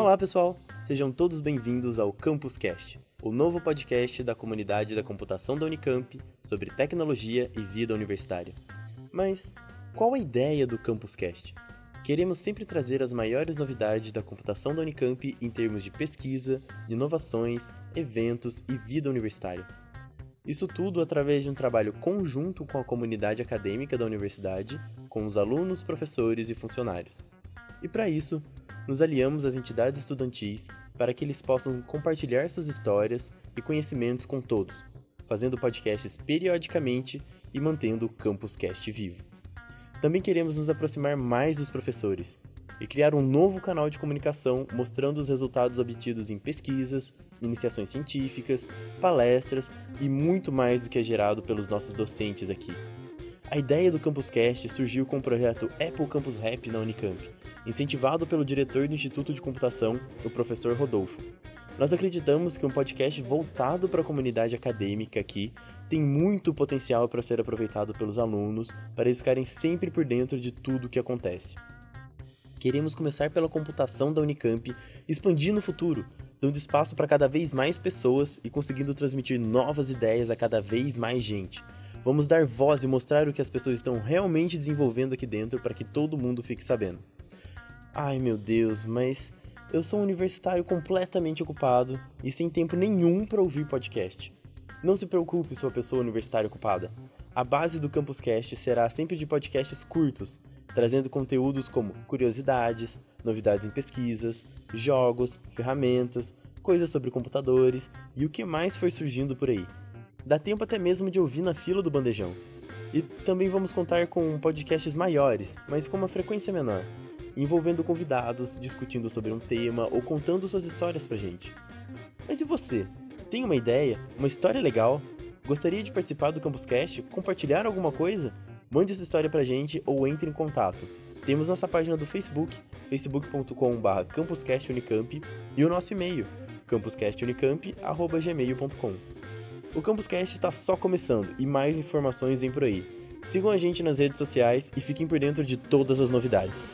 Olá, pessoal! Sejam todos bem-vindos ao CampusCast, o novo podcast da comunidade da computação da Unicamp sobre tecnologia e vida universitária. Mas qual a ideia do CampusCast? Queremos sempre trazer as maiores novidades da computação da Unicamp em termos de pesquisa, inovações, eventos e vida universitária. Isso tudo através de um trabalho conjunto com a comunidade acadêmica da universidade, com os alunos, professores e funcionários. E para isso, nos aliamos às entidades estudantis para que eles possam compartilhar suas histórias e conhecimentos com todos, fazendo podcasts periodicamente e mantendo o Campus Cast vivo. Também queremos nos aproximar mais dos professores e criar um novo canal de comunicação mostrando os resultados obtidos em pesquisas, iniciações científicas, palestras e muito mais do que é gerado pelos nossos docentes aqui. A ideia do Campus Cast surgiu com o projeto Apple Campus Rap na Unicamp, incentivado pelo diretor do Instituto de Computação, o professor Rodolfo. Nós acreditamos que um podcast voltado para a comunidade acadêmica aqui tem muito potencial para ser aproveitado pelos alunos, para eles ficarem sempre por dentro de tudo o que acontece. Queremos começar pela computação da Unicamp, expandir no futuro, dando espaço para cada vez mais pessoas e conseguindo transmitir novas ideias a cada vez mais gente. Vamos dar voz e mostrar o que as pessoas estão realmente desenvolvendo aqui dentro para que todo mundo fique sabendo. Ai meu Deus, mas eu sou um universitário completamente ocupado e sem tempo nenhum para ouvir podcast. Não se preocupe, sua pessoa universitária ocupada. A base do Campus Cast será sempre de podcasts curtos, trazendo conteúdos como curiosidades, novidades em pesquisas, jogos, ferramentas, coisas sobre computadores e o que mais for surgindo por aí. Dá tempo até mesmo de ouvir na fila do bandejão. E também vamos contar com podcasts maiores, mas com uma frequência menor envolvendo convidados, discutindo sobre um tema ou contando suas histórias pra gente. Mas e você? Tem uma ideia? Uma história legal? Gostaria de participar do CampusCast? Compartilhar alguma coisa? Mande sua história pra gente ou entre em contato. Temos nossa página do Facebook, facebook.com.br campuscastunicamp e o nosso e-mail, campuscastunicamp.gmail.com. O CampusCast está só começando e mais informações vêm por aí. Sigam a gente nas redes sociais e fiquem por dentro de todas as novidades.